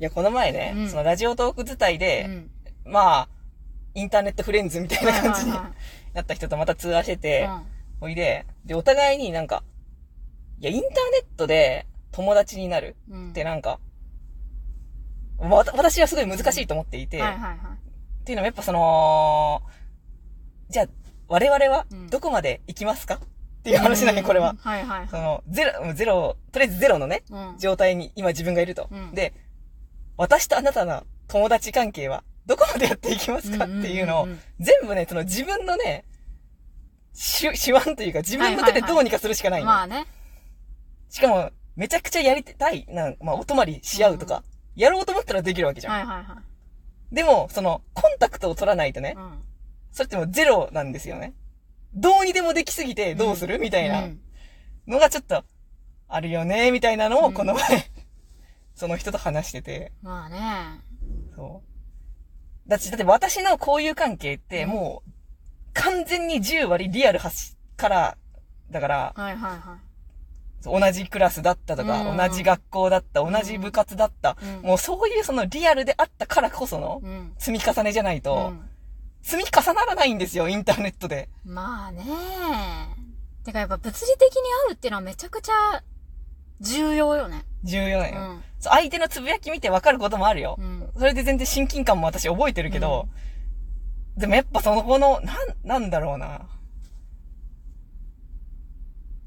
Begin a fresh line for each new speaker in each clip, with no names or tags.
いや、この前ね、
うん
そのラジオトーク伝いで、
うん。
まあ、インターネットフレンズみたいな感じに
はいはい
なった人とまた通話してて、
はい
おいで、で、お互いになんか、いや、インターネットで友達になる
うん。
ってなんか、わた私はすごい難しいと思っていて、
はいはいはい。
っていうのもやっぱその、じゃあ、我々は
うん
どこまで行きますか、っていう話なんよ、これは
うん。。はいはいはい。
その、ゼロ、ゼロ、とりあえずゼロのね、
うん。
状態に今自分がいると。
うん
で、私とあなたの友達関係はどこまでやっていきますかっていうのを全部ね、その自分のね、手、手腕というか自分の手でどうにかするしかないの。
まあね。
しかも、めちゃくちゃやりたい、なんまあ、お泊まりし合うとか、やろうと思ったらできるわけじゃん。
はいはいはい。
でも、その、コンタクトを取らないとね、
うん。
それってもうゼロなんですよね。どうにでもできすぎてどうする、みたいな
うん
のがちょっと、あるよね、みたいなの
うん
をこの前、その人と話してて、
まあね。
そう。だって、だって私の交友関係って
うん
もう、完全に10割リアル発から、だから、
はいはいはい。
同じクラスだったとか、
うん
同じ学校だった、同じ部活だった、
うん
もうそういうそのリアルであったからこその
うん。
積み重ねじゃないと、
うん
積み重ならないんですよ、インターネットで。
まあね。てかやっぱ物理的に会うっていうのはめちゃくちゃ重要よね。
重要なよ。
うん。
相手のつぶやき見て分かることもあるよ。
うん。
それで全然親近感も私覚えてるけど、でもやっぱその子の、なん、なんだろうな。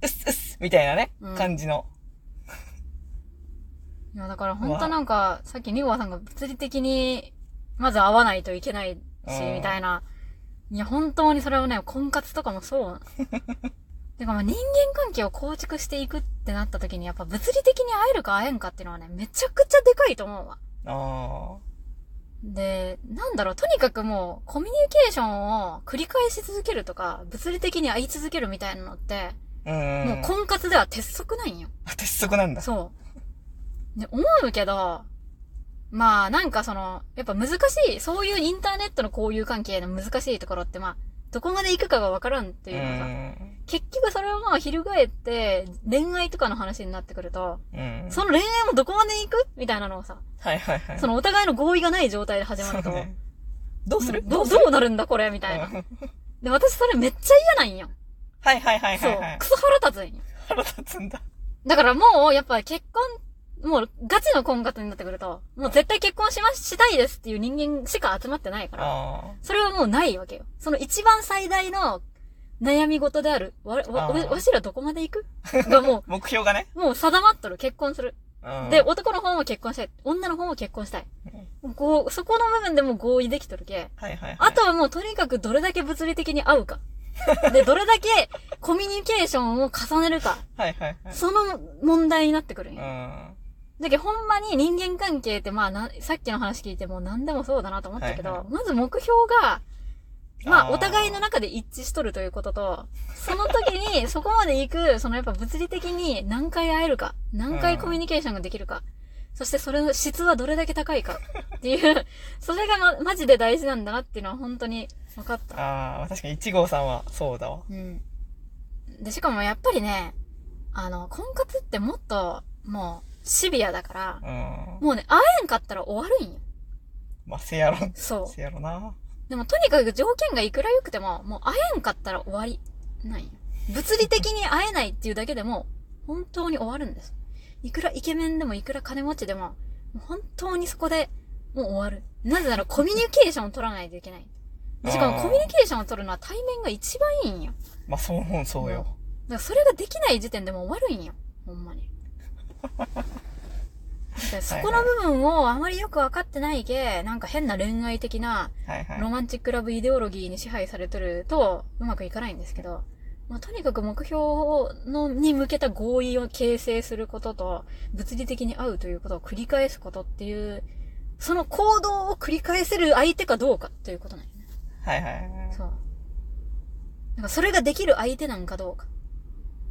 うっすうっすみたいなね、
うん
感じの。
いやだから本当なんか、さっきニゴワさんが物理的に、まず会わないといけないし、
うん
みたいな。いや、本当にそれはね、婚活とかもそう。てかまあ人間関係を構築していくってなった時に、やっぱ物理的に会えるか会えんかっていうのはね、めちゃくちゃでかいと思うわ。
あ
で、なんだろう、とにかくもう、コミュニケーションを繰り返し続けるとか、物理的に会い続けるみたいなのって、
あ。うん。
もう婚活では鉄則なんよ。
あ鉄則なんだ。
そう。で、思うけど、まあ、なんかその、やっぱ難しい、そういうインターネットの交友関係の難しいところって、まあ、どこまで行くかがわからんっていうのさ、
ん。
結局それをまあ、翻って、恋愛とかの話になってくると、
うん。
その恋愛もどこまで行く？みたいなのをさ、
はいはいはい。
そのお互いの合意がない状態で始まると、
そうねどうする？
どう、なるんだこれ？みたいな。
うん
で、私それめっちゃ嫌なんよ。
はいはいはい
そう
はいはい。。
クソ腹立つんよ。
腹立つんだ。
だからもう、やっぱ結婚、もうガチの婚活になってくると、もう絶対結婚しま、したいですっていう人間しか集まってないから、
あ
それはもうないわけよ。その一番最大の悩み事である、わ、わ、わわしらどこまで行く？がも
あ。目標がね。
う、もう定まっとる、結婚する。
うん
で、男の方も結婚したい。女の方も結婚したい。こう、そこの部分でも合意できとるけ。
はいはいはい。
あとはもうとにかくどれだけ物理的に合うか。で、どれだけコミュニケーションを重ねるか。
はいはいはい。
その問題になってくるんよ。
うん。
だけどほんまに人間関係ってまあな、さっきの話聞いても何でもそうだなと思ったけど、
はいはい
まず目標が、まあお互いの中で一致しとるということと、その時に そこまで行く、そのやっぱ物理的に何回会えるか、何回コミュニケーションができるか、そしてそれの質はどれだけ高いかっていう、それがま、マジで大事なんだなっていうのは本当に分かった。
ああ、確かに1号さんはそうだわ。
うん。で、しかもやっぱりね、あの、婚活ってもっと、もう、シビアだから、
うん。
もうね、会えんかったら終わるんよ。
まあ、せやろ。
そう。
せやろな。
でもとにかく条件がいくら良くても、もう会えんかったら終わり。ないよ。物理的に会えないっていうだけでも、本当に終わるんです。いくらイケメンでもいくら金持ちでも、もう本当にそこで、もう終わる。なぜならコミュニケーションを取らないといけない。でしかもコミュニケーションを取るのは対面が一番いいんよ。
まあ、そう、そうよ。
だからそれができない時点でもう終わるんよ。ほんまに。そこの部分をあまりよくわかってないけ、なんか変な恋愛的な。ロマンチックラブイデオロギーに支配されてるとうまくいかないんですけど、まあ、とにかく目標のに向けた合意を形成することと、物理的に会うということを繰り返すことっていう、その行動を繰り返せる相手かどうかということなんよね。
はいはいはい。
そう。なんかそれができる相手なんかどうか。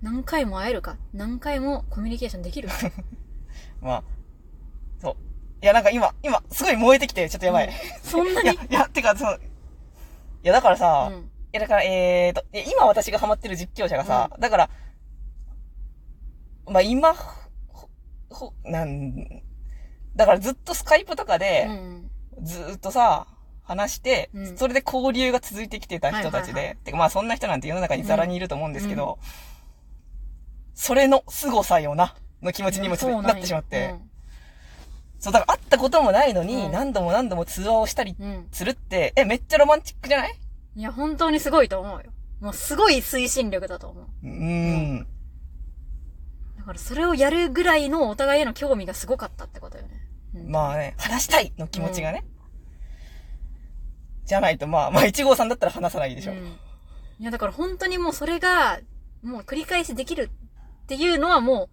何回も会えるか。何回もコミュニケーションできるか。
まあ、そう。いや、なんか今、今、すごい燃えてきて、ちょっとやばい。
うんそんないに、
やいや、てか、その、いや、だからさ、い
うん。
や、だから、えーと、今私がハマってる実況者がさ、だから、まあ今、ほ、ほ、なん、だからずっとスカイプとか
う
で、
ん。
ずーっとさ、話して、
うん
それで交流が続いてきてた人たちで、
はいはいは
てかまあそんな人なんて世の中にザラにいると思うんですけど、それの凄さよな、の気持ちにもちょっとなってしまって、そう、だから会ったこともないのに、
うん
何度も何度も通話をしたり。するって、え、めっちゃロマンチックじゃない？
いや、本当にすごいと思うよ。もうすごい推進力だと思う。
うーん。
だからそれをやるぐらいのお互いへの興味がすごかったってことよね。うん
まあね、話したいの気持ちがね。じゃないと、まあ、まあ、一号さんだったら話さないでしょ。
うん。いや、だから本当にもうそれが、もう繰り返しできるっていうのはも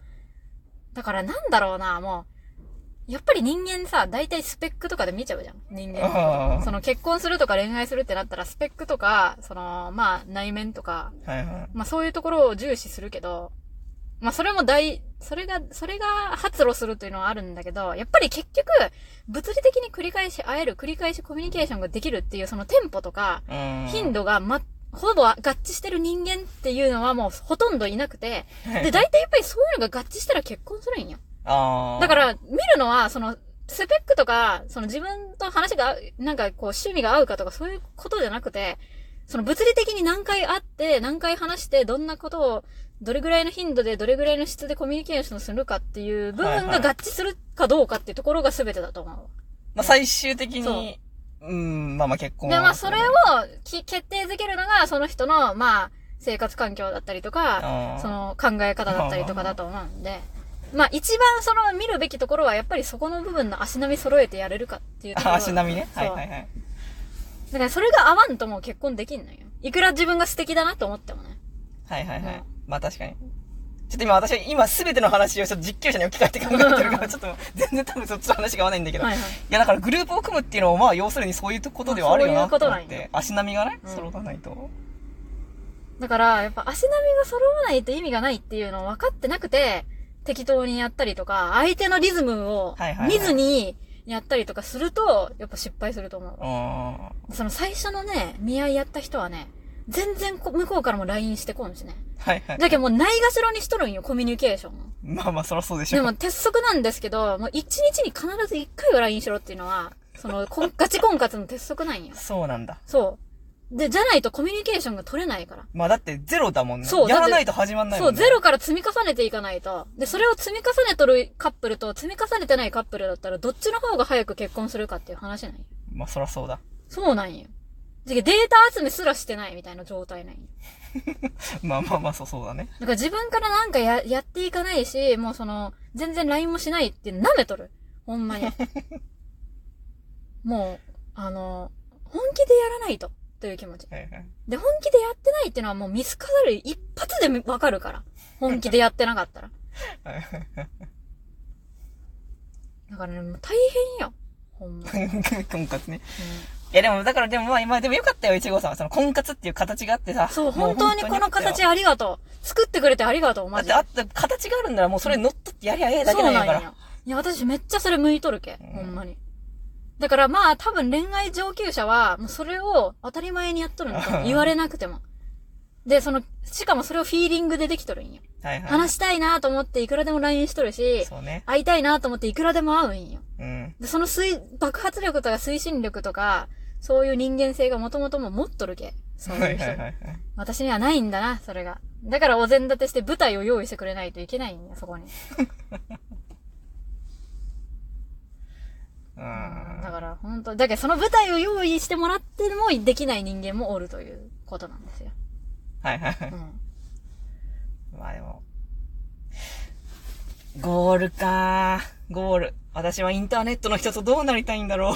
う、だからなんだろうな、もう、やっぱり人間さ、大体スペックとかで見ちゃうじゃん。人間その結婚するとか恋愛するってなったらスペックとか、その、まあ内面とか、
はいはい。
まあそういうところを重視するけど、まあそれも大、それが、それが発露するというのはあるんだけど、やっぱり結局、物理的に繰り返し会える、繰り返しコミュニケーションができるっていうそのテンポとか、
うん。
頻度がま、ほぼ合致してる人間っていうのはもうほとんどいなくて、で、大体やっぱりそういうのが合致したら結婚するんよ。だか、ら、見るのは、その、スペックとか、その自分と話がなんかこう趣味が合うかとかそういうことじゃなくて、その物理的に何回会って、何回話して、どんなことを、どれぐらいの頻度で、どれぐらいの質でコミュニケーションするかっていう部分が
はいはい
合致するかどうかっていうところが全てだと思う。
まあ、最終的に、うん、まあまあ結婚
で、
は
まあ、それをき決定づけるのが、その人の、まあ、生活環境だったりとか、その考え方だったりとかだと思うんで、まあ、一番その見るべきところは、やっぱりそこの部分の足並み揃えてやれるかっていうところ。
あ足並みね？はいはいはい。
だからそれが合わんともう結婚できんのよ。いくら自分が素敵だなと思ってもね。
はいはいはい。
うん
まあ確かに。ちょっと今私は今すべての話をちょっと実況者に置き換えて考えてるから、ちょっと全然多分そっちの話が合わないんだけど。
はいはい。
いやだからグループを組むっていうのもまあ要するにそういうことではあるよな
まあそういうこと
思って。足並みがね、
うん
揃わないと。
だから、やっぱ足並みが揃わないと意味がないっていうのを分かってなくて、適当にやったりとか、相手のリズムを見ずにやったりとかすると、やっぱ失敗すると思う。
うん。
その最初のね、見合いやった人はね、全然こ向こうからも LINE してこんしね。
はいはい。
だけどもうないがしろにしとるんよ、コミュニケーションを。
まあまあそらそうでしょ。
でも鉄則なんですけど、もう一日に必ず一回は LINE しろっていうのは、その、こんガチ婚活の鉄則なんよ。
そうなんだ。
そう。で、じゃないとコミュニケーションが取れないから。
まあだってゼロだもんね。
そう
やらないと始まんない
そう、
もんね。
ゼロから積み重ねていかないと。で、それを積み重ねとるカップルと積み重ねてないカップルだったら、どっちの方が早く結婚するかっていう話なんよ。
まあそらそうだ。
そうなんよ。でデータ集めすらしてないみたいな状態なんよ。
まあまあまあそうそうだね。
だから自分からなんかや、やっていかないし、もうその、全然 LINE もしないって舐めとる。ほんまに。もう、あの、本気でやらないと、という気持ち。
はいはい。
で、本気でやってないっていうのはもう見透かされる一発でわかるから。本気でやってなかったら。
は い
だからね、もう大変よ。ほんま。うん
婚活ね。いやでも、だからでもまあ今でもよかったよ、一号さんは。その婚活っていう形があってさ。
そう、
も
本当にこの形ありがとう。作ってくれてありがとう、
だ
マジで。
ってあった、形があるんならもうそれに乗っ取ってやりゃええだけなんやから。
いや、私めっちゃそれ向いとるけ。
うん
ほんまに。だからまあ、多分恋愛上級者は、もうそれを当たり前にやっとるんだと思う言われなくても。で、その、しかもそれをフィーリングでできとるんよ。
はいはい。
話したいなと思っていくらでも LINE しとるし、
そうね。
会いたいなと思っていくらでも会うんよ。
うん。
で、その推、爆発力とか推進力とか、そういう人間性がもともとも持っとるけ。そう
はいいうはい
人。
はい。
私にはないんだな、それが。だからお膳立てして舞台を用意してくれないといけないんだよ、そこに。
うん。
だから、本当だけどその舞台を用意してもらってもできない人間もおるということなんですよ。
はいはいはい。
うん。
まあでも。ゴールかゴール。私はインターネットの人とどうなりたいんだろう。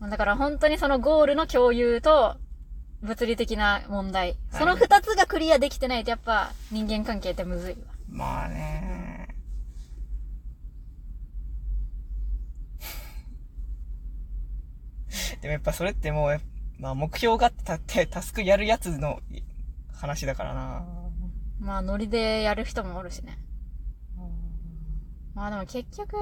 まあだから本当にそのゴールの共有と、物理的な問題。その二つがクリアできてないとやっぱ人間関係ってむずいわ。
まあね。でもやっぱそれってもうまあ目標があってたってタスクやるやつの話だからな。
まあノリでやる人もおるしね。まあでも結局、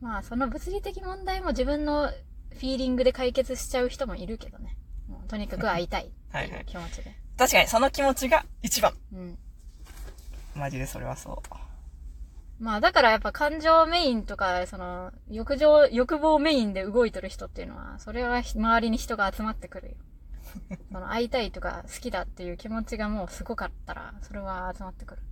まあその物理的問題も自分のフィーリングで解決しちゃう人もいるけどね。もうとにかく会いたいって
はいいうはい
気持ちで。
確かにその気持ちが一番。
うん。
マジでそれはそう。
まあだからやっぱ感情メインとか、その、欲情、欲望メインで動いとる人っていうのは、それは周りに人が集まってくるよ。その会いたいとか好きだっていう気持ちがもうすごかったら、それは集まってくる。